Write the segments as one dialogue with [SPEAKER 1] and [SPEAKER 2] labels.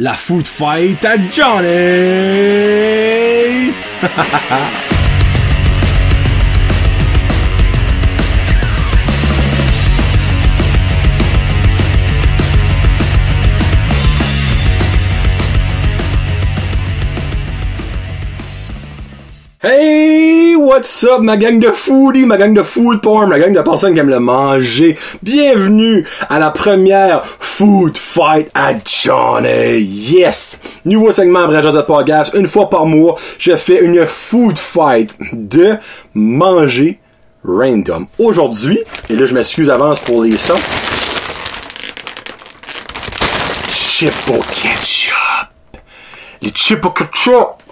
[SPEAKER 1] La food fight à Johnny! what's up, ma gang de foodie, ma gang de food porn, ma gang de personnes qui aiment le manger. Bienvenue à la première Food Fight à Johnny. Yes! Nouveau segment après Joseph Podcast. Une fois par mois, je fais une food fight de manger random. Aujourd'hui, et là je m'excuse avance pour les sons. Chip au ketchup. Les chips au ketchup.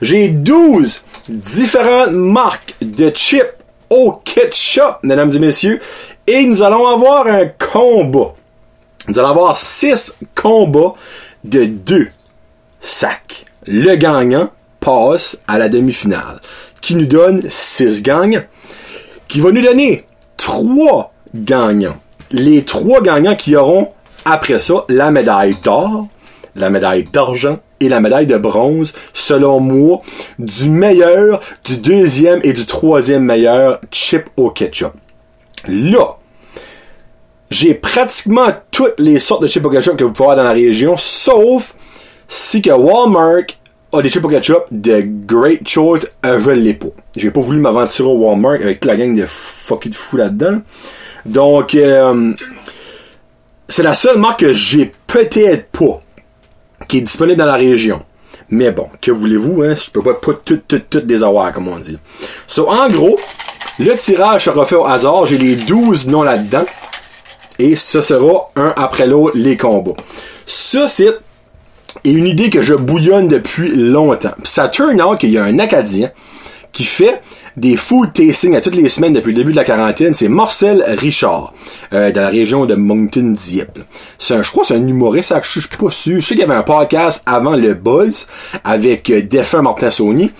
[SPEAKER 1] J'ai 12 différentes marques de chips au ketchup, mesdames et messieurs. Et nous allons avoir un combat. Nous allons avoir 6 combats de 2 sacs. Le gagnant passe à la demi-finale. Qui nous donne 6 gagnants. Qui va nous donner 3 gagnants. Les 3 gagnants qui auront après ça, la médaille d'or, la médaille d'argent et la médaille de bronze, selon moi, du meilleur, du deuxième et du troisième meilleur chip au ketchup. Là, j'ai pratiquement toutes les sortes de chips au ketchup que vous pouvez avoir dans la région, sauf si que Walmart a des chips au ketchup de Great Choice, euh, je l'ai pas. J'ai pas voulu m'aventurer au Walmart avec toute la gang de fucking de fous là-dedans. Donc, euh, c'est la seule marque que j'ai peut-être pas qui est disponible dans la région. Mais bon, que voulez-vous, hein? Je peux pas, toutes, toutes, toutes des comme on dit. So, en gros, le tirage sera fait au hasard. J'ai les 12 noms là-dedans. Et ce sera un après l'autre les combats. Ça, c'est une idée que je bouillonne depuis longtemps. Ça turn out qu'il y a un Acadien qui fait des food tasting à toutes les semaines depuis le début de la quarantaine, c'est Marcel Richard, euh, de la région de Moncton Dieppe. C'est un, je crois, c'est un humoriste, je suis pas sûr. Je sais qu'il y avait un podcast avant le Buzz avec euh, défunt Martin Sony,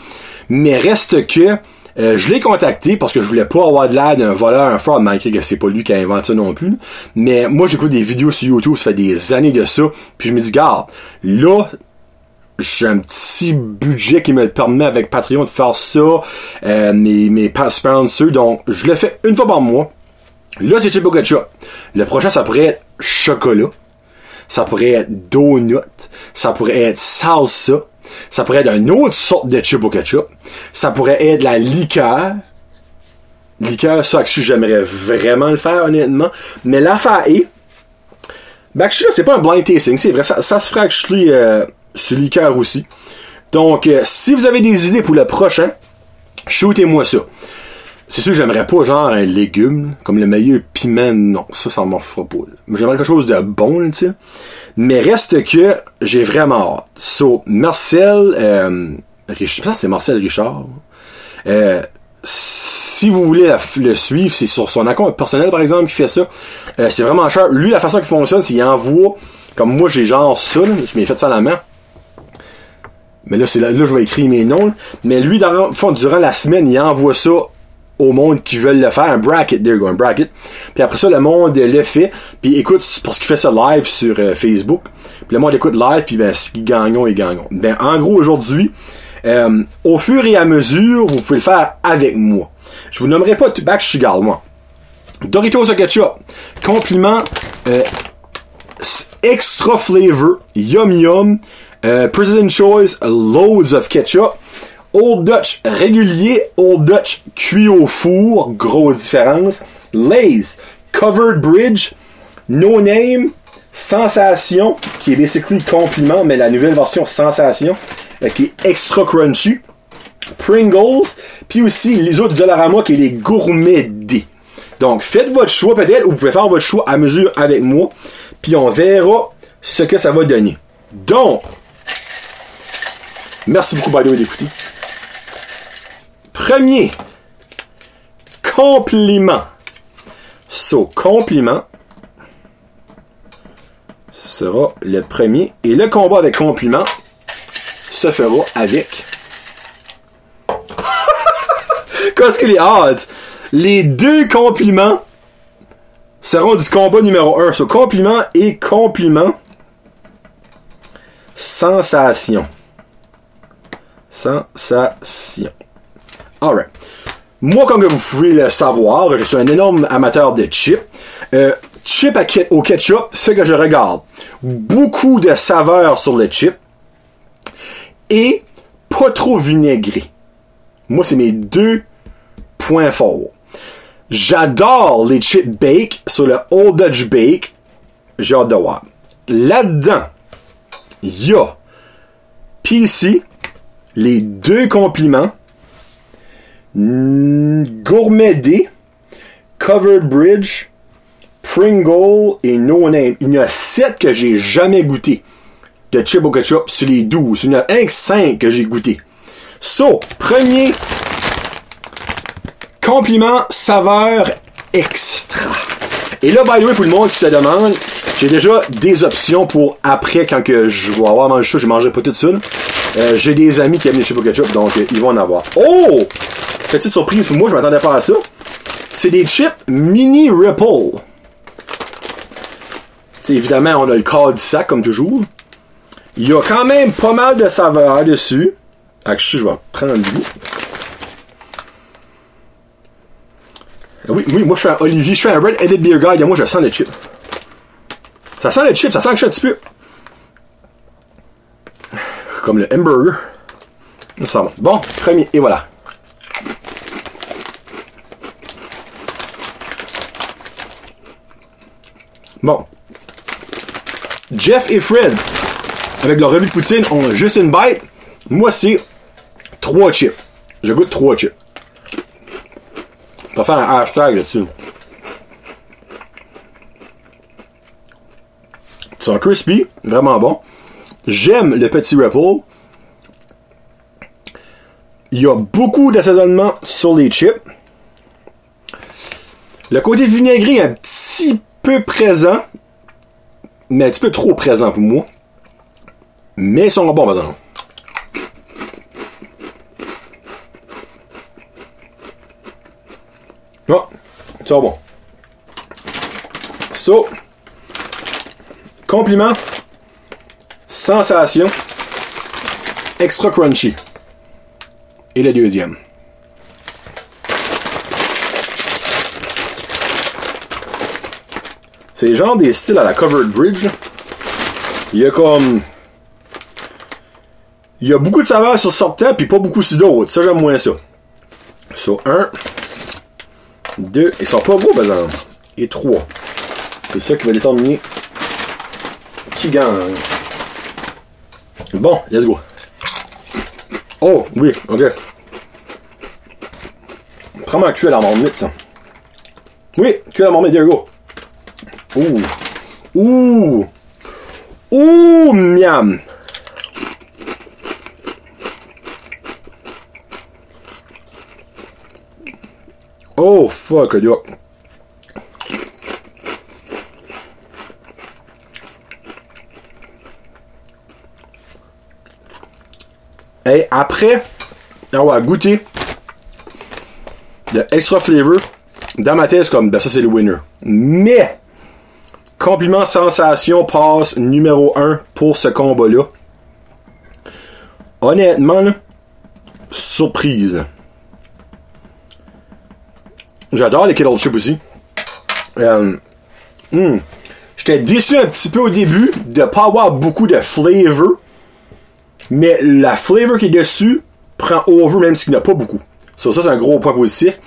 [SPEAKER 1] mais reste que euh, je l'ai contacté parce que je voulais pas avoir de l'air d'un voleur, un fraud, malgré que c'est pas lui qui a inventé ça non plus. Mais moi, j'écoute des vidéos sur YouTube, ça fait des années de ça, puis je me dis, garde, là, j'ai un petit budget qui me permet avec Patreon de faire ça, euh, mes, mes sponsors, donc je le fais une fois par mois. Là, c'est Chip Ketchup. Le prochain, ça pourrait être chocolat. Ça pourrait être donut. Ça pourrait être salsa. Ça pourrait être une autre sorte de chip. Ça pourrait être la liqueur. Liqueur, ça, actually, j'aimerais vraiment le faire, honnêtement. Mais l'affaire est, ben, c'est pas un blind tasting, c'est vrai. Ça, ça se ferait, actually, euh, sur liqueur aussi. Donc, euh, si vous avez des idées pour le prochain, shootez-moi ça. C'est sûr, j'aimerais pas genre un légume, comme le meilleur piment, non, ça, ça marchera pas. J'aimerais quelque chose de bon, tu sais. Mais reste que j'ai vraiment hâte. So, Marcel, euh, que c'est Marcel Richard. Euh, si vous voulez le suivre, c'est sur son compte personnel, par exemple, qui fait ça. Euh, c'est vraiment cher. Lui, la façon qu'il fonctionne, c'est qu'il envoie, comme moi, j'ai genre ça, là, je m'ai fait ça à la main. Mais là, c'est là, là, je vais écrire mes noms. Mais lui, dans fond, durant la semaine, il envoie ça au monde qui veulent le faire, un bracket, there you go, un bracket. Puis après ça, le monde le fait, puis écoute, parce qu'il fait ça live sur euh, Facebook. Puis le monde écoute live, puis ben, ce qu'ils gagnent, ils gagnent. Ben, en gros, aujourd'hui, euh, au fur et à mesure, vous pouvez le faire avec moi. Je vous nommerai pas tout back, garde, moi. Doritos au ketchup. Compliment, euh, extra flavor, yum yum, euh, President Choice, loads of ketchup. Old Dutch régulier, Old Dutch cuit au four, grosse différence. Lay's, Covered Bridge, No Name, Sensation, qui est basically compliment, mais la nouvelle version Sensation, euh, qui est extra crunchy. Pringles, puis aussi les autres Dollarama qui est les gourmets D. Donc faites votre choix peut-être, ou vous pouvez faire votre choix à mesure avec moi, puis on verra ce que ça va donner. Donc, merci beaucoup by the way d'écouter. Premier compliment. So, compliment sera le premier. Et le combat avec compliment se fera avec. Qu'est-ce que les odds? Les deux compliments seront du combat numéro 1. So, compliment et compliment. Sensation. Sensation. Alright. Moi, comme vous pouvez le savoir, je suis un énorme amateur de chips. Euh, chip au ketchup, ce que je regarde. Beaucoup de saveurs sur le chip. Et pas trop vinaigré. Moi, c'est mes deux points forts. J'adore les chips bake sur le Old Dutch Bake. J'ai. Là-dedans, il y a PC, les deux compliments, Gourmet D, Covered Bridge, Pringle et No Name. Il y en a 7 que j'ai jamais goûté de chip au ketchup sur les 12. Il y en a un 5 que j'ai goûté. So, premier compliment saveur extra. Et là, by the way, pour le monde qui se demande, j'ai déjà des options pour après quand que je vais avoir mangé ça, je mangerai pas tout seul. Euh, j'ai des amis qui aiment les chips au ketchup, donc euh, ils vont en avoir. Oh! Petite surprise pour moi, je m'attendais pas à ça. C'est des chips mini Ripple. Évidemment, on a le corps du sac, comme toujours. Il y a quand même pas mal de saveurs dessus. Actually, je vais prendre lui. Oui, oui, moi je suis un Olivier, je suis un Red Headed Beer Guy, et moi je sens les chips. Ça sent les chips, ça sent que je suis un petit peu. Comme le hamburger. Ça va. Bon, premier, et voilà. Bon. Jeff et Fred, avec leur revue de poutine, ont juste une bite. Moi, c'est trois chips. Je goûte trois chips. On va faire un hashtag là-dessus. Ils sont crispy, vraiment bon. J'aime le petit Ripple. Il y a beaucoup d'assaisonnement sur les chips. Le côté vinaigré est un petit peu présent, mais un petit peu trop présent pour moi. Mais ils sont bons maintenant. Ah, c'est bon. So, compliment, sensation, extra crunchy. Et le deuxième. C'est genre des styles à la Covered Bridge. Il y a comme. Il y a beaucoup de saveurs sur certains, puis pas beaucoup sur d'autres. Ça, j'aime moins ça. Sur un, deux, ils sont pas gros, par exemple. Et trois. C'est ça qui va déterminer qui gagne. Bon, let's go. Oh, oui, ok. Prends-moi cul à la marmite, ça. Oui, cul à la marmite, there you go. Ouh. Ouh. Ouh, miam. Oh, fuck, yo. Et après avoir goûté le extra flavor, dans ma tête, comme, ben ça c'est le winner. Mais, Compliment sensation passe numéro 1 pour ce combat-là. Honnêtement, surprise. J'adore les Kettle Chips aussi. Euh, hmm. J'étais déçu un petit peu au début de pas avoir beaucoup de flavor. Mais la flavor qui est dessus prend over même s'il n'y en a pas beaucoup. ça, c'est un gros point positif.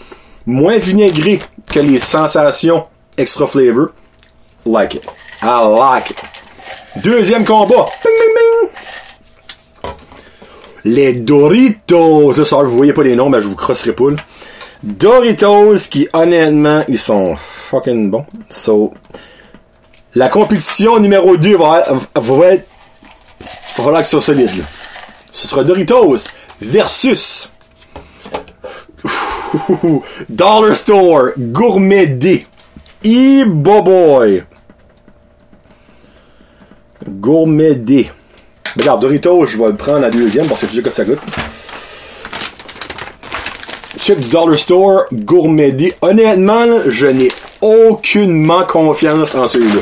[SPEAKER 1] Moins vinaigré que les sensations extra flavor. Like it. I like it. Deuxième combat. Les Doritos. Ça, vous voyez pas les noms, mais je vous crosserai pas. Doritos qui, honnêtement, ils sont fucking bons. So, la compétition numéro 2 va, être va être sur solide. Ce sera Doritos versus Dollar Store Gourmet D. E-Boboy. Gourmet D. Regarde, Doritos, je vais le prendre la deuxième parce que tu sais que ça goûte chips du Dollar Store gourmédie. Honnêtement, je n'ai aucunement confiance en celui-là.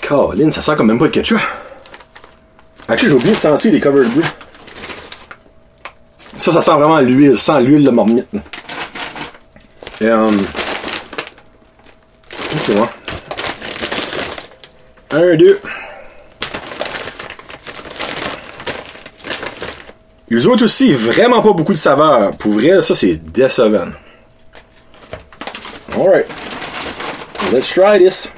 [SPEAKER 1] Colin, ça sent quand même pas de ketchup. Actually, j'ai oublié de sentir les covered bleu. Ça, ça sent vraiment l'huile, sans l'huile de mormite. Et, euh... Um... Okay, ouais. 1, 2. Eux autres aussi, vraiment pas beaucoup de saveur. Pour vrai, ça c'est décevant. Alright. Let's try this.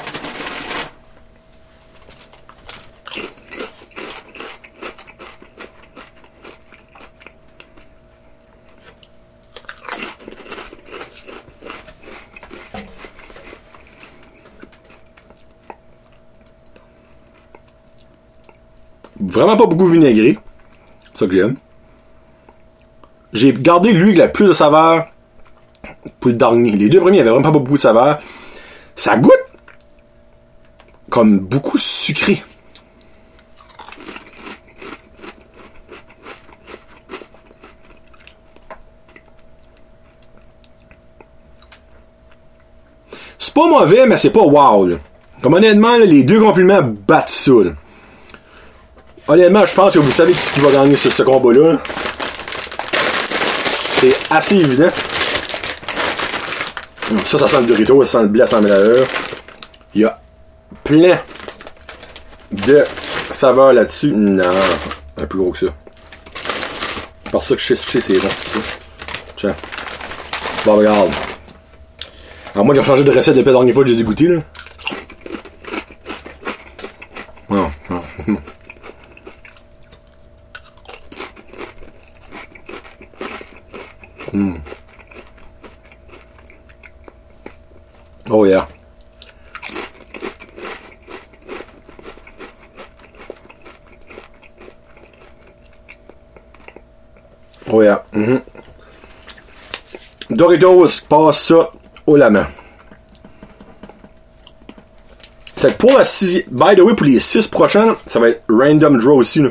[SPEAKER 1] Vraiment pas beaucoup vinaigré. Ça que j'aime. J'ai gardé lui avec la plus de saveur pour le dernier. Les deux premiers avaient vraiment pas beaucoup de saveur. Ça goûte comme beaucoup sucré. C'est pas mauvais, mais c'est pas wow. Comme honnêtement, les deux compliments battent ça. Honnêtement, je pense que vous savez qui va gagner ce, ce combat-là. C'est assez évident. Ça, ça sent le Dorito, ça sent le blé à 100 000 Il y a plein de saveurs là-dessus. Non, un plus gros que ça. Pour ça que je sais, c'est bon, c'est ça. Tiens. Bon, regarde. Alors, moi, j'ai changé de recette depuis la dernière fois que j'ai dégoûté, là. Non, non. Mm. Oh yeah. Oh yeah. Mm -hmm. Doritos passe ça au la main. Fait pour la sixième. By the way, pour les six prochaines, ça va être random draw aussi. Là.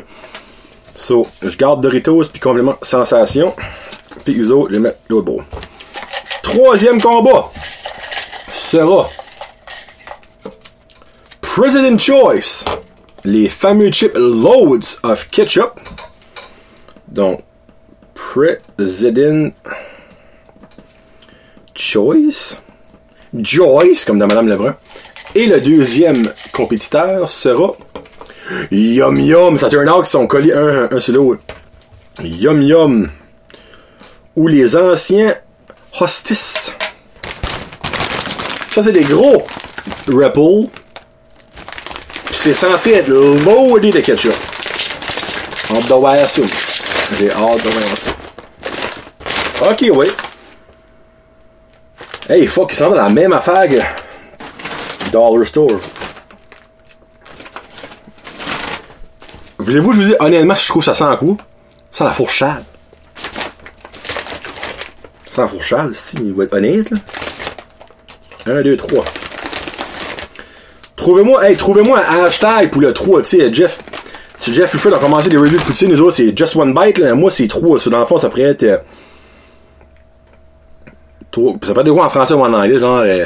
[SPEAKER 1] So, je garde Doritos puis complément sensation. Puis eux autres, les mettre l'autre beau. Troisième combat sera President Choice. Les fameux chips Loads of Ketchup. Donc, President Choice. Joyce, comme dans Madame Lebrun. Et le deuxième compétiteur sera Yum Yum. Ça out qu'ils sont collés un, un sur l'autre. Yum Yum ou les anciens hostis. Ça, c'est des gros Ripple. Puis c'est censé être loadé de ketchup. Hâte de voir ça. J'ai hâte de voir. Ok, oui. Hey, fuck, ils sont dans la même affaire que Dollar Store. Voulez-vous, je vous dis, honnêtement, je trouve ça un coup. Ça la fourchade. Sans fourchade, si, il va être honnête, là. 1, 2, 3. Trouvez-moi, hey, trouvez-moi un hashtag pour le 3, tu sais, Jeff. Si Jeff a commencé des reviews de poutine, nous autres, c'est Just One Bite, là. Moi, c'est 3. Ça, dans le fond, ça pourrait être. Euh, 3. Ça peut être quoi en français ou en anglais, genre. Euh,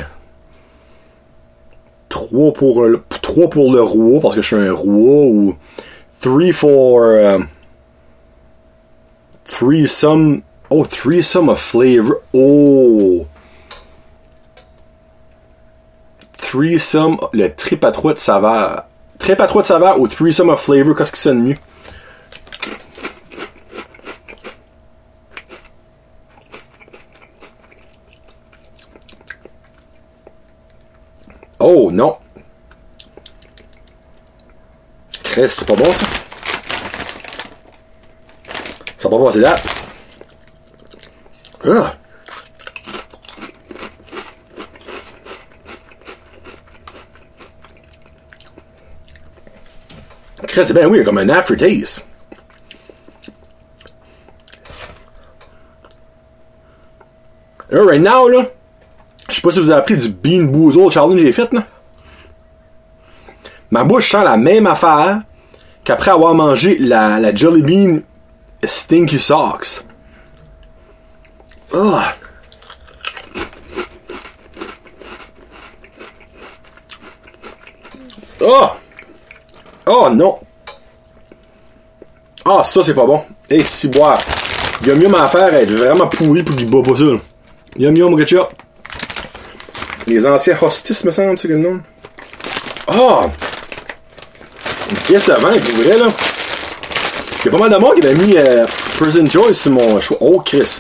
[SPEAKER 1] 3 pour, euh, 3 pour le roi, parce que je suis un roi, ou 3 for. Euh, some Oh, threesome of flavor. Oh! Threesome, le trip à trois de saveur. Trip à trois de saveur ou threesome of flavor, qu'est-ce qui sonne mieux? Oh, non. Chris, c'est pas bon ça? Ça va pas passer là. Ah. Chris, ben oui, comme un aftertaste. Là, right now, là, je sais pas si vous avez appris du Bean Boozle challenge j'ai fait, là. Ma bouche sent la même affaire qu'après avoir mangé la, Jelly Bean Stinky Socks. Ah! Oh! Oh non! Ah, ça c'est pas bon. Et si boire. Yum Yum à faire être vraiment pourri pour qu'il boit pas ça. Yum Yum ketchup. Les anciens hostis, me semble, c'est que le nom. Ah! Décevant, pour vrai, là. Il y a pas mal de monde qui avait mis euh, Prison Joyce sur mon choix. Oh, Chris.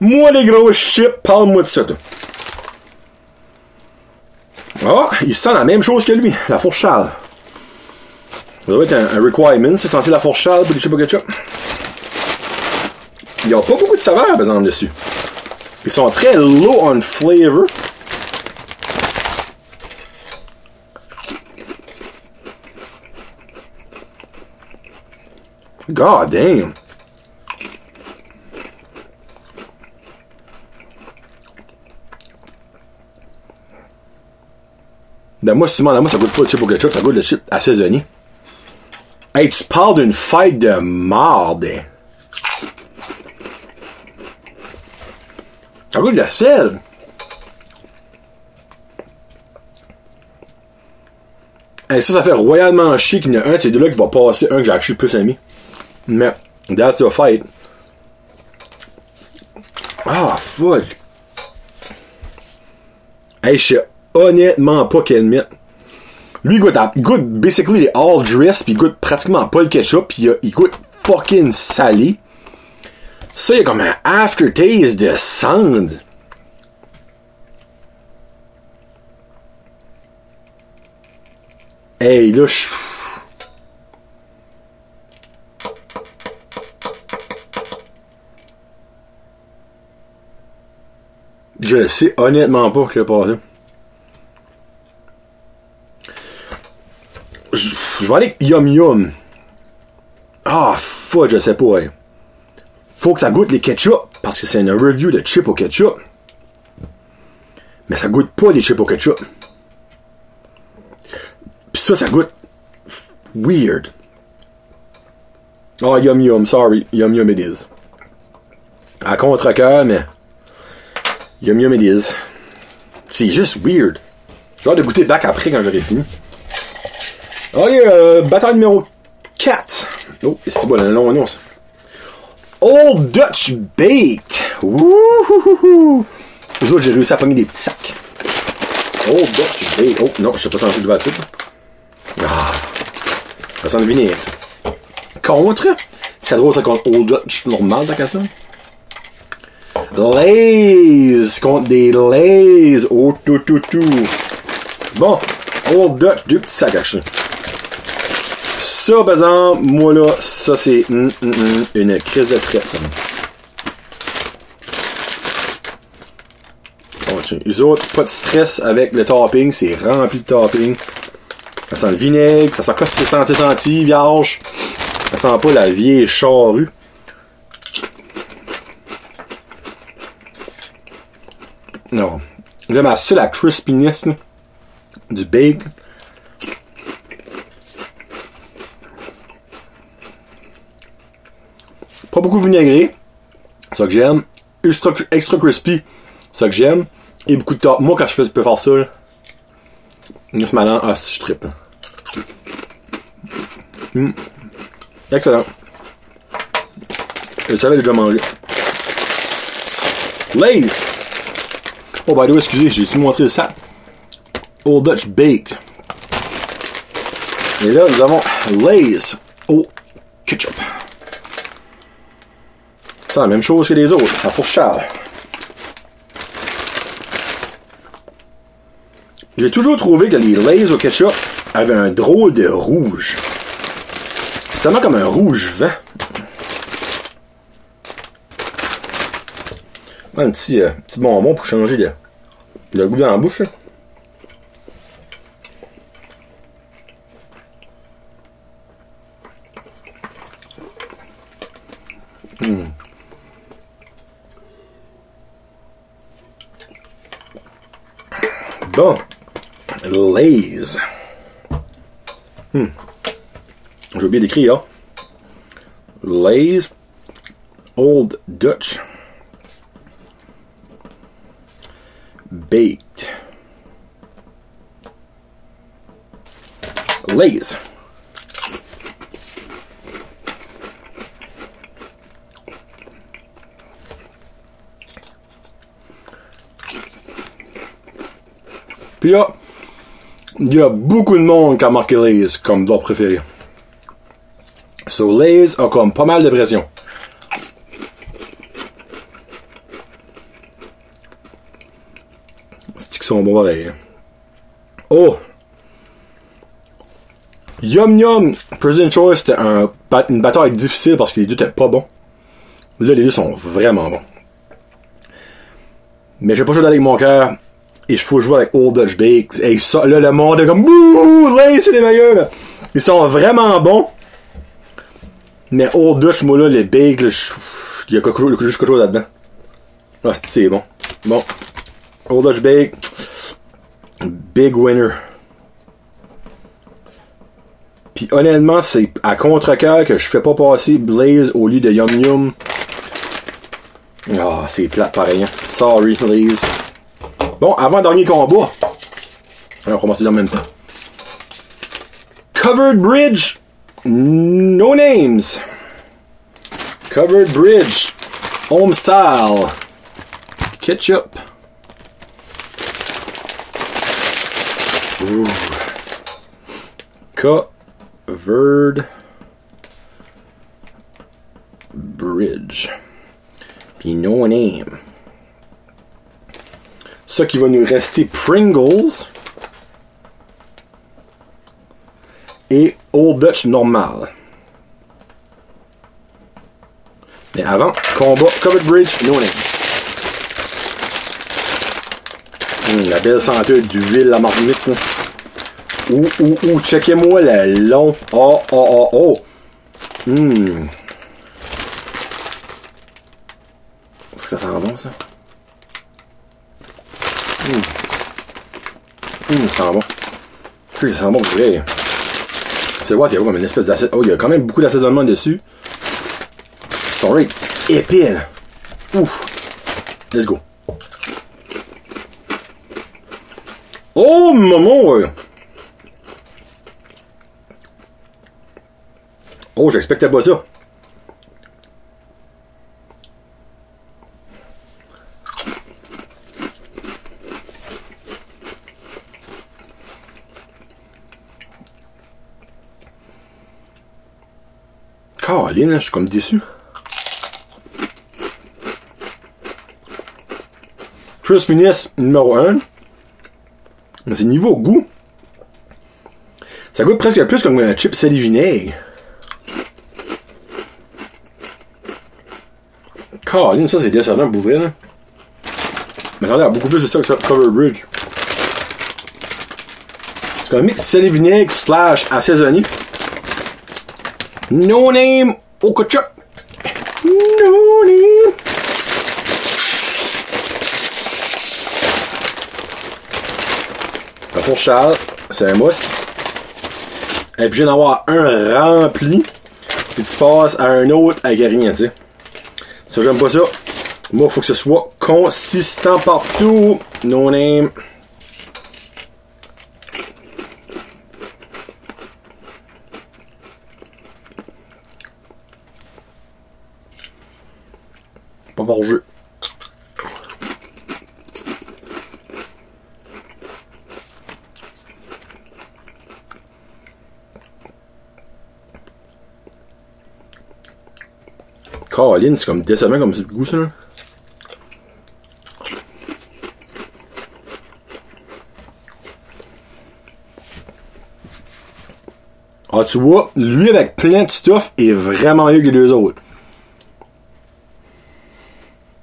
[SPEAKER 1] Moi, les gros chips, parle-moi de ça. Ah, il sent la même chose que lui, la fourchade. Ça doit être un, requirement, c'est censé la fourchade pour les chips ketchup. Il n'y a pas beaucoup de saveur, par exemple, dessus. Ils sont très low on flavor. God damn. Ben moi, demandes à moi, ça goûte pas le chip au ketchup, ça goûte le chip assaisonné. Hey, tu parles d'une fête de marde. Ça goûte de sel. Hey, ça, ça fait royalement chier qu'il y en a un de ces deux-là qui va passer, un que j'ai acheté plus aimé. Mais, that's a fight. Ah, fuck. Hey, je sais honnêtement pas quel mythe. Lui, il goûte, à- il goûte basically all dress, pis il goûte pratiquement pas le ketchup, a- il goûte fucking salé. Ça, il y a comme un aftertaste de sand. Hey, là, je... Je sais honnêtement pas ce qui a passé. Je, je vais aller Yum Yum. Ah, fuck, je sais pas. Faut que ça goûte les ketchup, parce que c'est une review de chips au ketchup. Mais ça goûte pas les chips au ketchup. Pis ça, ça goûte weird. Oh, Yum Yum, sorry. Yum Yum it is. À contre-cœur, mais... Yum Yum it is. C'est juste weird. J'ai hâte de goûter back après quand j'aurai fini. Ok, euh, bataille numéro 4. Oh, c'est bon, nom, ça. Old Dutch Baked. Wouhouhouhou. J'ai réussi à pogner des petits sacs. Old Dutch Baked. Oh, non, je sais pas censé le tout. Ah. Ça sent le vinaigre, ça. Contre. C'est drôle, ça, contre Old Dutch normal, qu'à ça. Lays. Contre des Lays. Oh, tout, tout, tout. Bon. Old Dutch, deux petits sacs chier. Ça, par exemple, moi là, ça c'est une crise de traite. ça. Les autres, pas de stress avec le topping, c'est rempli de topping. Ça sent le vinaigre, ça sent quoi c'est senti senti, vierge. Ça sent pas la vieille charrue. Non. J'aime assez la crispiness du bacon. Pas beaucoup vinaigré. Ça que j'aime. Extra, extra crispy. Ça que j'aime. Et beaucoup de top. Moi, quand je fais, je peux faire ça, là. Ce malin, ah, si je trippe. là. Hum. Excellent. Je savais déjà mangé. Lays. Oh, by the way, excusez, j'ai su montrer sac. Old Dutch Baked. Et là, nous avons Lays au ketchup. C'est la même chose que les autres, la fourchade. J'ai toujours trouvé que les Lays au ketchup avaient un drôle de rouge. C'est tellement comme un rouge vent. Un petit, euh, petit bonbon pour changer le, le goût dans la bouche. Bon. Lays. Hmm. J'ai oublié d'écrire. Lay's Old Dutch Baked. Lay's. Puis là, il y a beaucoup de monde qui a marqué Lay's comme leur préféré. So Lay's a comme pas mal de pression. C'est qu'ils sont bons pareil. Oh! Yum Yum President Choice, c'était un, une bataille difficile parce que les deux étaient pas bons. Là, les deux sont vraiment bons. Mais j'ai pas joué avec mon cœur. Et je faut jouer avec Old Dutch Bake. Et ça, là, le monde est comme Bouh! C'est les meilleurs. Ils sont vraiment bons. Mais Old Dutch, moi là, les bakes, il y a juste quelque chose là-dedans. Ah, c'est bon. Bon. Old Dutch Bake. Big winner. Puis honnêtement, c'est à contre-cœur que je fais pas passer Blaze au lieu de Yum Yum. Ah, c'est plat pareil. Hein. Sorry, Blaze. Bon, avant-dernier combat. Alors, on commence en même temps. Covered Bridge. No names. Covered Bridge. Home style. Ketchup. Covered Bridge. Puis no name. Ça qui va nous rester Pringles et Old Dutch normal. Mais avant, combat Covered Bridge, no name. Hum, la belle senteur d'huile la marmite. Ouh, ouh, ouh, checkez-moi le long. Oh, oh, oh, oh. Hum. Faut que ça sent bon, ça. Hum. Hum, ça sent bon. Ça sent bon, vrai. C'est quoi, c'est comme une espèce d'acide. Oh, il y a quand même beaucoup d'assaisonnement dessus. Sorry. Épine. Ouf. Let's go. Oh, maman! Oh, j'expectais pas ça. Caroline, je suis comme déçu. Crispiness numéro 1. Mais c'est niveau goût. Ça goûte presque plus comme un chip sel vinaigre. Caroline, ça c'est décevant pour ouvrir, là. Mais y a beaucoup plus de ça que Cover Bridge. C'est un mix sel vinaigre slash assaisonné. No name au ketchup. Pour Charles, c'est un mousse. Et puis, je viens d'avoir un rempli. Puis tu passes à un autre avec rien, tu sais. Ça, j'aime pas ça. Moi, faut que ce soit consistant partout. No name. Jeu. Caroline, c'est comme décevant comme ce goût, ça. Ah, tu vois, lui avec plein de stuff est vraiment mieux que les deux autres.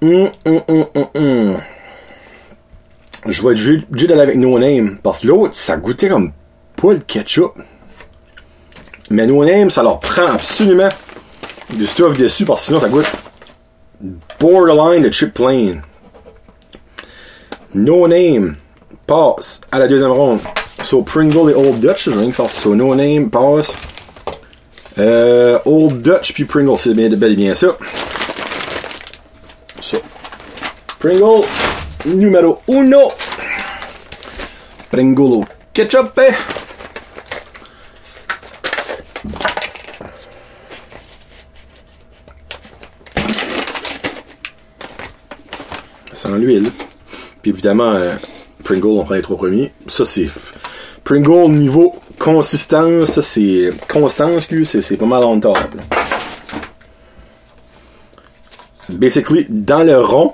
[SPEAKER 1] Hum, hum, hum. Je vais être obligé d'aller avec No Name. Parce que l'autre, ça goûtait comme pas le ketchup. Mais No Name, ça leur prend absolument du stuff dessus parce que sinon ça goûte borderline de chip plain. No Name passe à la deuxième ronde. So Pringle et Old Dutch, je viens de faire So No Name passe Euh, Old Dutch puis Pringle, c'est bien, bien. Ça. Pringle, numéro uno. Pringle au ketchup. Sans l'huile. Puis évidemment, euh, Pringle, on prend les trois premiers. Ça, c'est. Pringle niveau consistance, ça c'est. Constance, c'est, pas mal on top. Basically, dans le rond,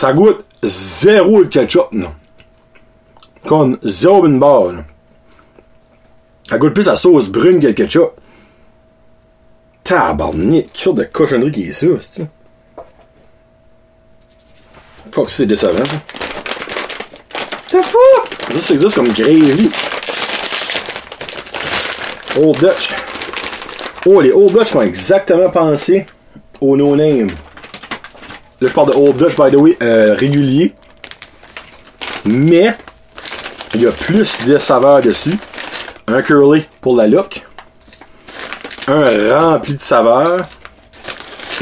[SPEAKER 1] Ça goûte zéro le ketchup, non. Comme zéro une barre, là. Ça goûte plus la sauce brune que le ketchup. Tabarnak, quelle sorte de cochonnerie qui est ça, c'est Fuck, c'est décevant, ça. The fuck? Ça, c'est juste comme gravy. Old Dutch. Oh, les Old Dutch font exactement penser au No Name. Là, je parle de Old Dutch, by the way, régulier. Mais, il y a plus de saveurs dessus. Un curly pour la look. Un rempli de saveurs.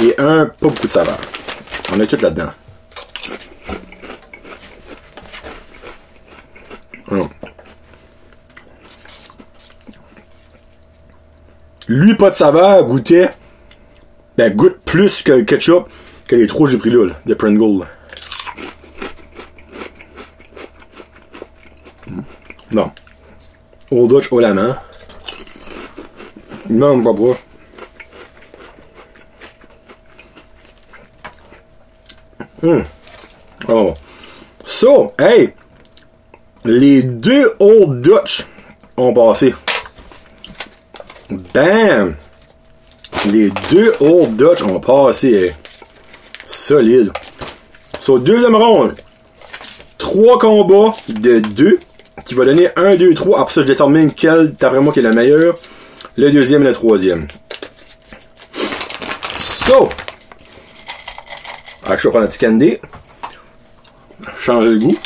[SPEAKER 1] Et un pas beaucoup de saveurs. On a tout là-dedans. Lui, pas de saveur, goûtait. Ben, goûte plus que le ketchup que les trois j'ai pris là, là, de Pringle. Non. Old Dutch la main. Non, pas pas. Hum. Oh. So, hey! Les deux Old Dutch ont passé. Bam! Les deux Old Dutch ont passé. hey. Solide. So, deuxième ronde. Trois combats de deux qui va donner 1, 2, 3. Après ça, je détermine quel, d'après moi, qui est le meilleur. Le deuxième et le troisième. So! Ah, je vais prendre un petit candy. Changer le goût.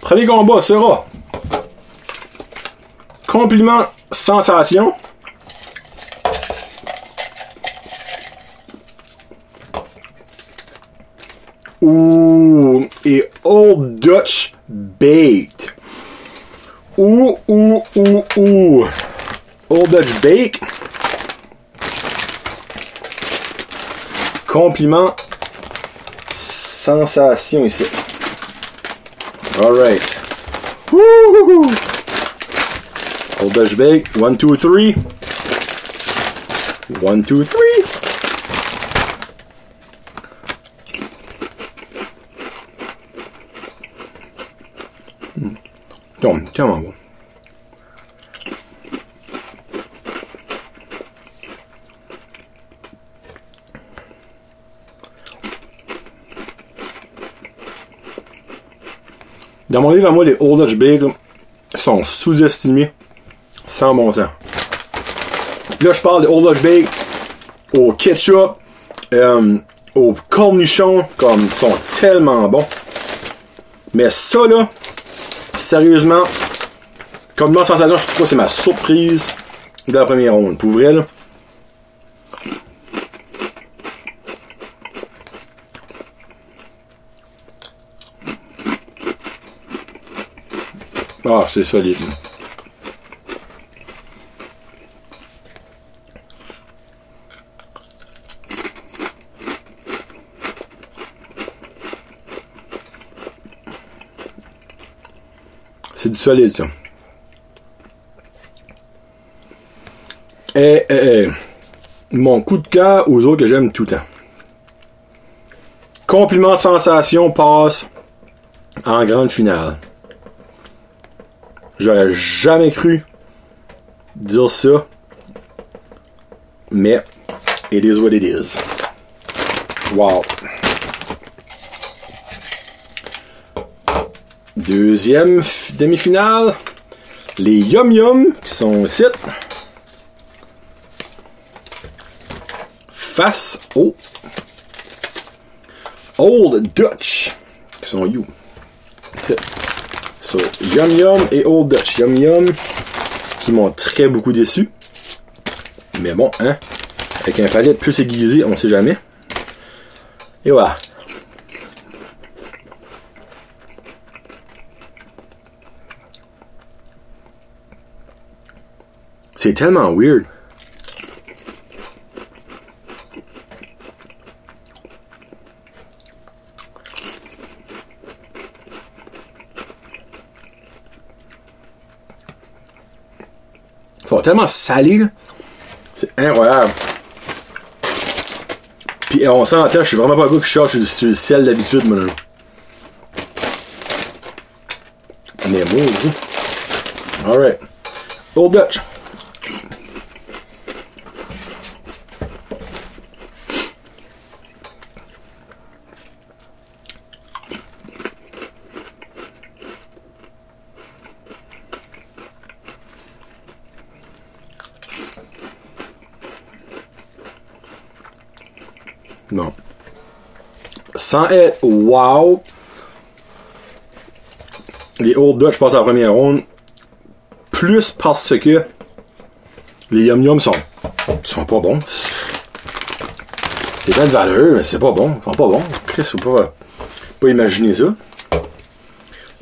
[SPEAKER 1] Premier combat sera compliment sensation. Old Dutch Baked. Ouh, ouh, ouh, ouh. Old Dutch Bake. Compliment. Sensation ici. Alright. Old Dutch Bake. One two three. One two three. Dans mon livre, à moi, les Old Dutch Big sont sous-estimés sans bon sens. Là, je parle des Old Dutch Big au ketchup, euh, au cornichon, comme ils sont tellement bons. Mais ça, là, sérieusement, comme ma sensation, je sais pas, c'est ma surprise de la première ronde. Pour vrai, là. Ah, c'est solide. Et, et, et, mon coup de cœur aux autres que j'aime tout le temps. Compliment sensation passe en grande finale. J'aurais jamais cru dire ça. Mais, it is what it is. Wow. Deuxième demi-finale. Les Yum Yum qui sont ici. Face au Old Dutch qui sont you. So, Yum Yum et Old Dutch. Yum Yum qui m'ont très beaucoup déçu. Mais bon, hein. Avec un palette plus aiguisé, on sait jamais. Et voilà. C'est tellement weird. Ils sont tellement salés, là. C'est incroyable. Puis on s'entend, je suis vraiment pas un gars qui cherche sur le ciel d'habitude, moi. Mais maudit. Alright. Old Dutch. Non. Sans être wow, les Old Dutch passent à la première ronde. Plus parce que les Yum Yum sont, sont pas bons. C'est pas de valeur, mais c'est pas bon. Ils sont pas bons. Chris, faut pas, pas imaginer ça.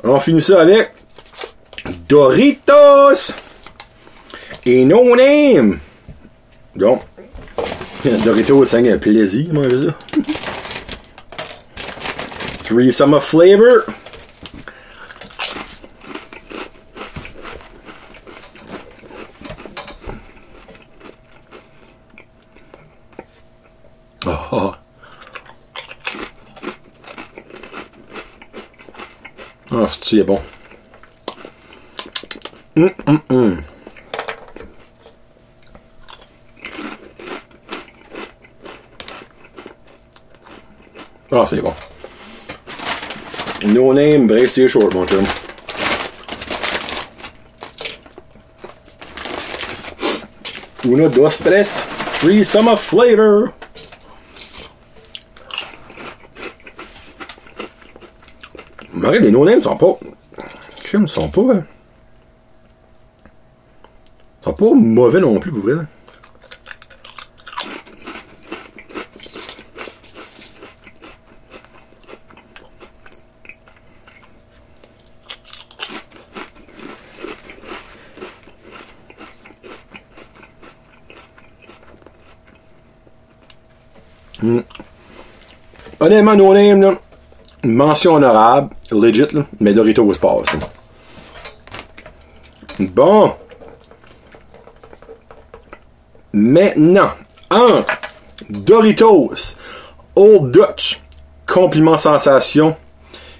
[SPEAKER 1] On finit ça avec Doritos et No Name. Donc, Doritos, c'est un plaisir, moi, ça. Three Summer Flavor. Oh, oh. Ah, c'est bon. Hum, hum, hum. Ah, c'est bon. No name, brace your short, mon chum. Uno, dos, tres. Three summer flavor. Regarde, les no-names sont pas. Ils sont pas. hein. sont pas mauvais non plus, pour vrai. Hmm. Honnêtement, no name, là, mention honorable, legit, mais Doritos passe. Bon. Maintenant, un Doritos Old Dutch compliment sensation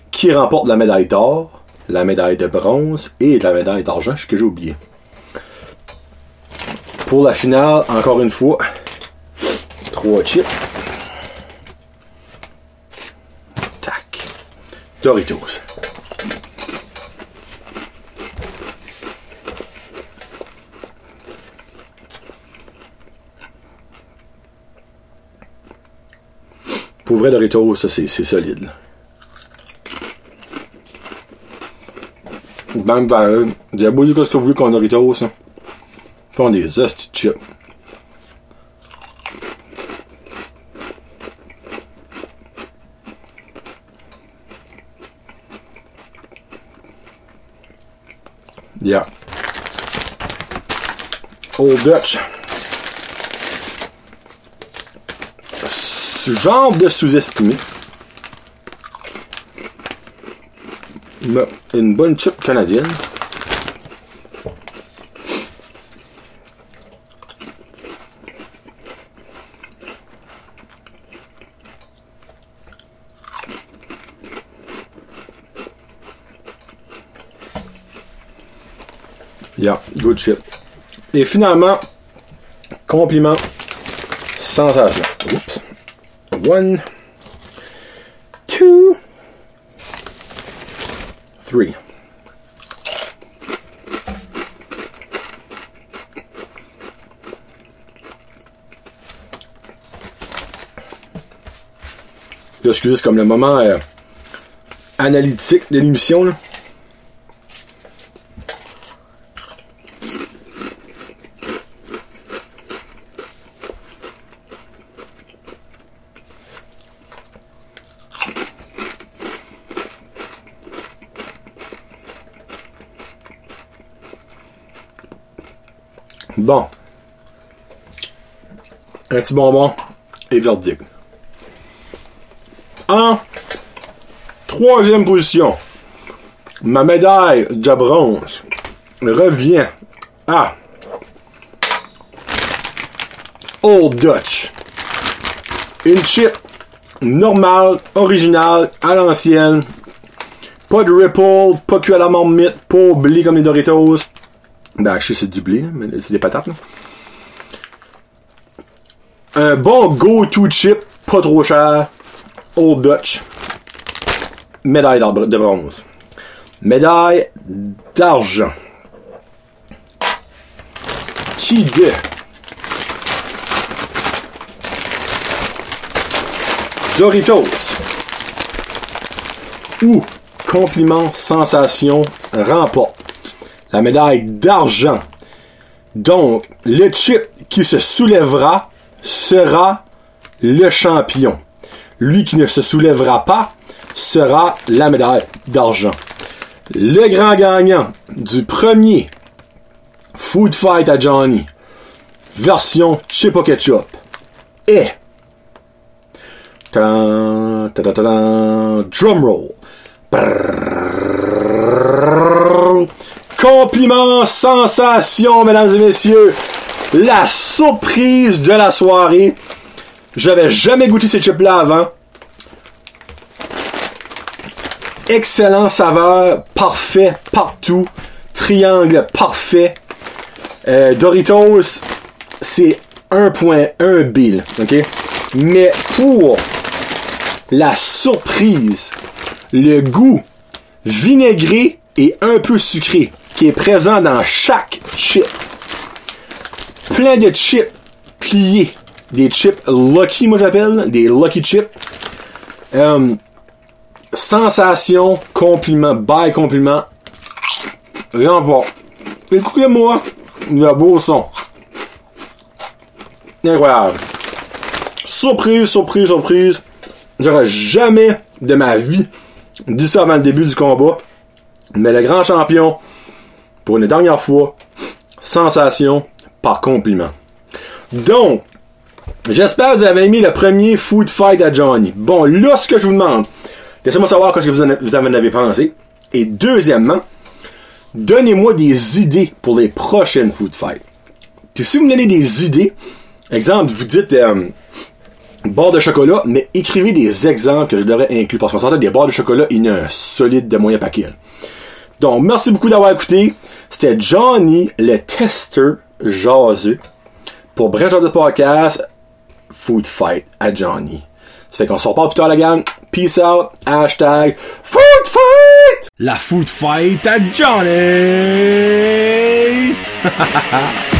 [SPEAKER 1] qui remporte la médaille d'or, la médaille de bronze et la médaille d'argent, ce que j'ai oublié. Pour la finale, encore une fois, trois chips. Doritos. Pour vrai, Doritos, ça, c'est solide. là. Même valeur. J'ai beau dire ce que vous voulez qu'on Doritos, hein. Font des hosties chips. Yeah. Old Dutch. Ce genre de sous-estimé. Une bonne chip canadienne. Yeah, good chip. Et finalement, compliment, sensation. Oups. One, two, three. Là, excusez, c'est comme le moment euh, analytique de l'émission. Bon. Un petit bonbon et verdict. En troisième position, ma médaille de bronze revient à Old Dutch. Une chip normale, originale, à l'ancienne. Pas de ripple, pas cuit à la marmite, pas oublié comme les Doritos. Je sais c'est du blé, mais c'est des patates. Un bon go-to chip, pas trop cher. Old Dutch. Médaille de bronze. Médaille d'argent. Qui de Doritos ou Compliment Sensation remporte la médaille d'argent. Donc, le chip qui se soulèvera sera le champion. Lui qui ne se soulèvera pas sera la médaille d'argent. Le grand gagnant du premier Food Fight à Johnny, version chip ketchup, est drum roll. Compliment, sensation, mesdames et messieurs. La surprise de la soirée. J'avais jamais goûté ces chips-là avant. Excellent saveur, parfait partout. Triangle parfait. Euh, Doritos, c'est 1.1 bill, ok? Mais pour la surprise, le goût vinaigré et un peu sucré qui est présent dans chaque chip. Plein de chips pliés. Des chips Lucky, moi j'appelle. Des Lucky chips. Euh, sensation, compliment, bye compliment. Rien pas. Écoutez-moi, le beau son. Incroyable. Surprise, surprise, surprise. J'aurais jamais de ma vie dit ça avant le début du combat. Mais le grand champion, pour une dernière fois, sensation par compliment. Donc, j'espère que vous avez aimé le premier Food Fight à Johnny. Bon, là, ce que je vous demande, laissez-moi savoir ce que vous en, avez pensé. Et deuxièmement, donnez-moi des idées pour les prochaines Food Fight. Puis si vous me donnez des idées, exemple, vous dites euh, barre de chocolat, mais écrivez des exemples que je devrais inclure. Parce qu'on s'entend des barres de chocolat, il solide de moyen paquet. là. Donc, merci beaucoup d'avoir écouté. C'était Johnny, le testeur jaseux, pour Bref de Podcast, Food Fight à Johnny. Ça fait qu'on se reparle plus tard, la gang. Peace out. Hashtag Food Fight! La Food Fight à Johnny!